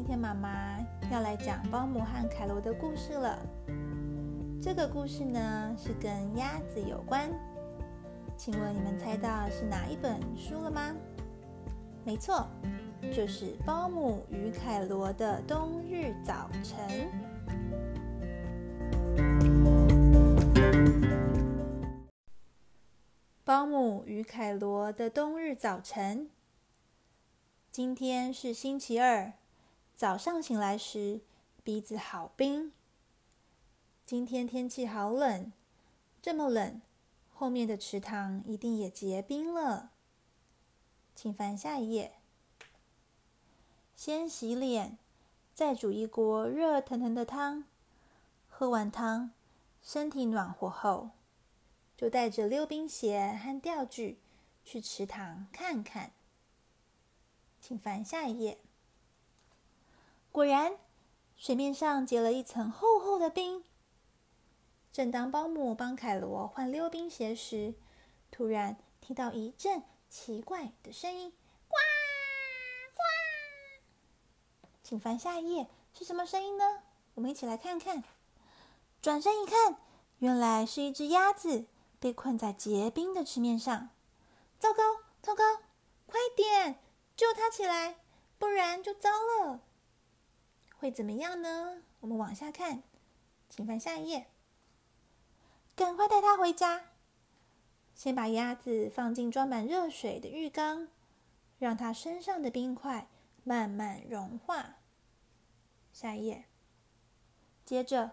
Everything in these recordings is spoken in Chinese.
今天妈妈要来讲保姆和凯罗的故事了。这个故事呢是跟鸭子有关，请问你们猜到是哪一本书了吗？没错，就是《保姆与凯罗的冬日早晨》。保姆与凯罗的冬日早晨。今天是星期二，早上醒来时鼻子好冰。今天天气好冷，这么冷，后面的池塘一定也结冰了。请翻下一页。先洗脸，再煮一锅热腾腾的汤。喝完汤，身体暖和后，就带着溜冰鞋和钓具去池塘看看。请翻下一页。果然，水面上结了一层厚厚的冰。正当保姆帮凯罗换溜冰鞋时，突然听到一阵奇怪的声音：“呱呱！”请翻下一页，是什么声音呢？我们一起来看看。转身一看，原来是一只鸭子被困在结冰的池面上。糟糕，糟糕！快点！救它起来，不然就糟了。会怎么样呢？我们往下看，请翻下一页。赶快带他回家。先把鸭子放进装满热水的浴缸，让它身上的冰块慢慢融化。下一页。接着，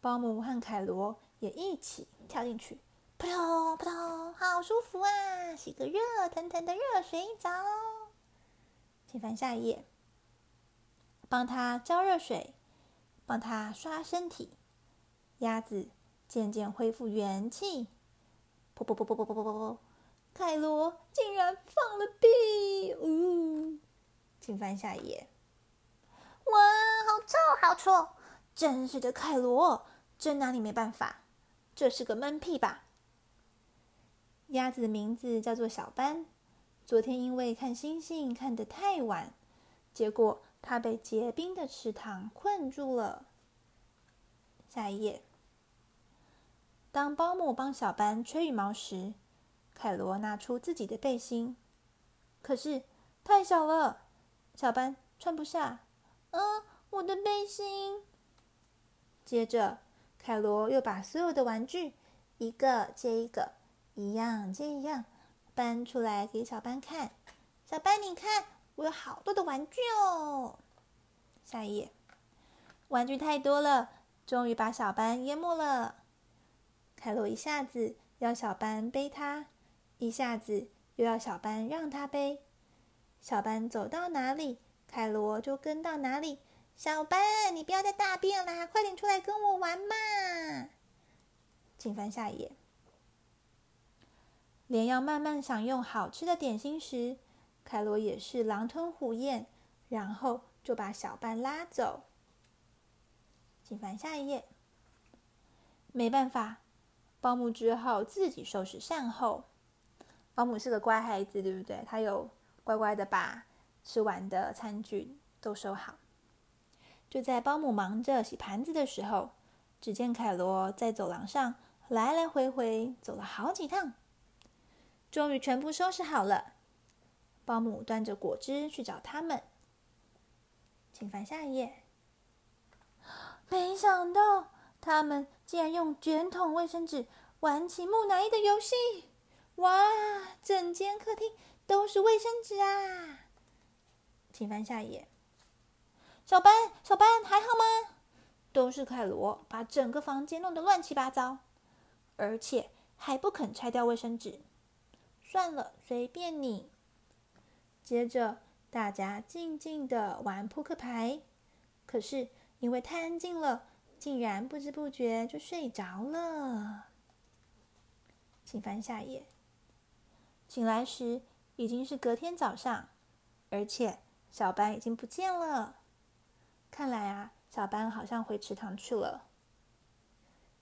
保姆和凯罗也一起跳进去，扑通扑通，好舒服啊！洗个热腾腾的热水澡。请翻下一页，帮他浇热水，帮他刷身体。鸭子渐渐恢复元气。噗噗噗噗噗噗噗噗！凯罗竟然放了屁！呜！请翻下一页。哇，好臭，好臭！真是的，凯罗，真拿你没办法。这是个闷屁吧？鸭子的名字叫做小班。昨天因为看星星看得太晚，结果他被结冰的池塘困住了。下一页。当保姆帮小班吹羽毛时，凯罗拿出自己的背心，可是太小了，小班穿不下。嗯，我的背心。接着，凯罗又把所有的玩具一个接一个，一样接一样。搬出来给小班看，小班，你看，我有好多的玩具哦。下一页，玩具太多了，终于把小班淹没了。凯罗一下子要小班背他，一下子又要小班让他背。小班走到哪里，凯罗就跟到哪里。小班，你不要再大便啦，快点出来跟我玩嘛！请翻下一页。连要慢慢享用好吃的点心时，凯罗也是狼吞虎咽，然后就把小半拉走。请翻下一页。没办法，保姆只好自己收拾善后。保姆是个乖孩子，对不对？他有乖乖的把吃完的餐具都收好。就在保姆忙着洗盘子的时候，只见凯罗在走廊上来来回回走了好几趟。终于全部收拾好了，保姆端着果汁去找他们。请翻下一页。没想到他们竟然用卷筒卫生纸玩起木乃伊的游戏！哇，整间客厅都是卫生纸啊！请翻下一页。小班，小班还好吗？都是凯罗把整个房间弄得乱七八糟，而且还不肯拆掉卫生纸。算了，随便你。接着，大家静静的玩扑克牌。可是因为太安静了，竟然不知不觉就睡着了。请翻下页。醒来时已经是隔天早上，而且小班已经不见了。看来啊，小班好像回池塘去了。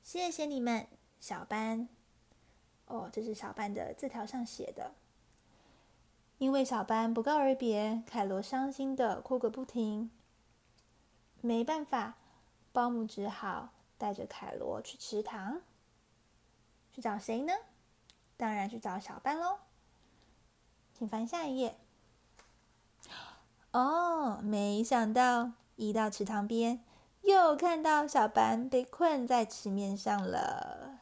谢谢你们，小班。哦，这是小班的字条上写的。因为小班不告而别，凯罗伤心的哭个不停。没办法，保姆只好带着凯罗去池塘。去找谁呢？当然去找小班喽。请翻下一页。哦，没想到一到池塘边，又看到小班被困在池面上了。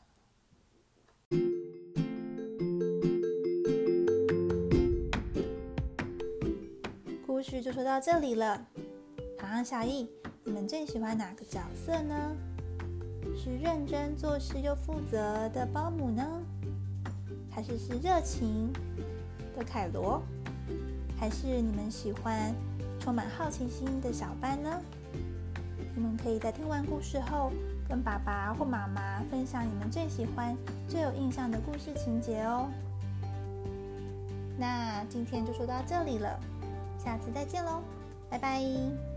故事就说到这里了。唐唐、小易，你们最喜欢哪个角色呢？是认真做事又负责的保姆呢，还是是热情的凯罗？还是你们喜欢充满好奇心的小班呢？你们可以在听完故事后，跟爸爸或妈妈分享你们最喜欢、最有印象的故事情节哦。那今天就说到这里了，下次再见喽，拜拜。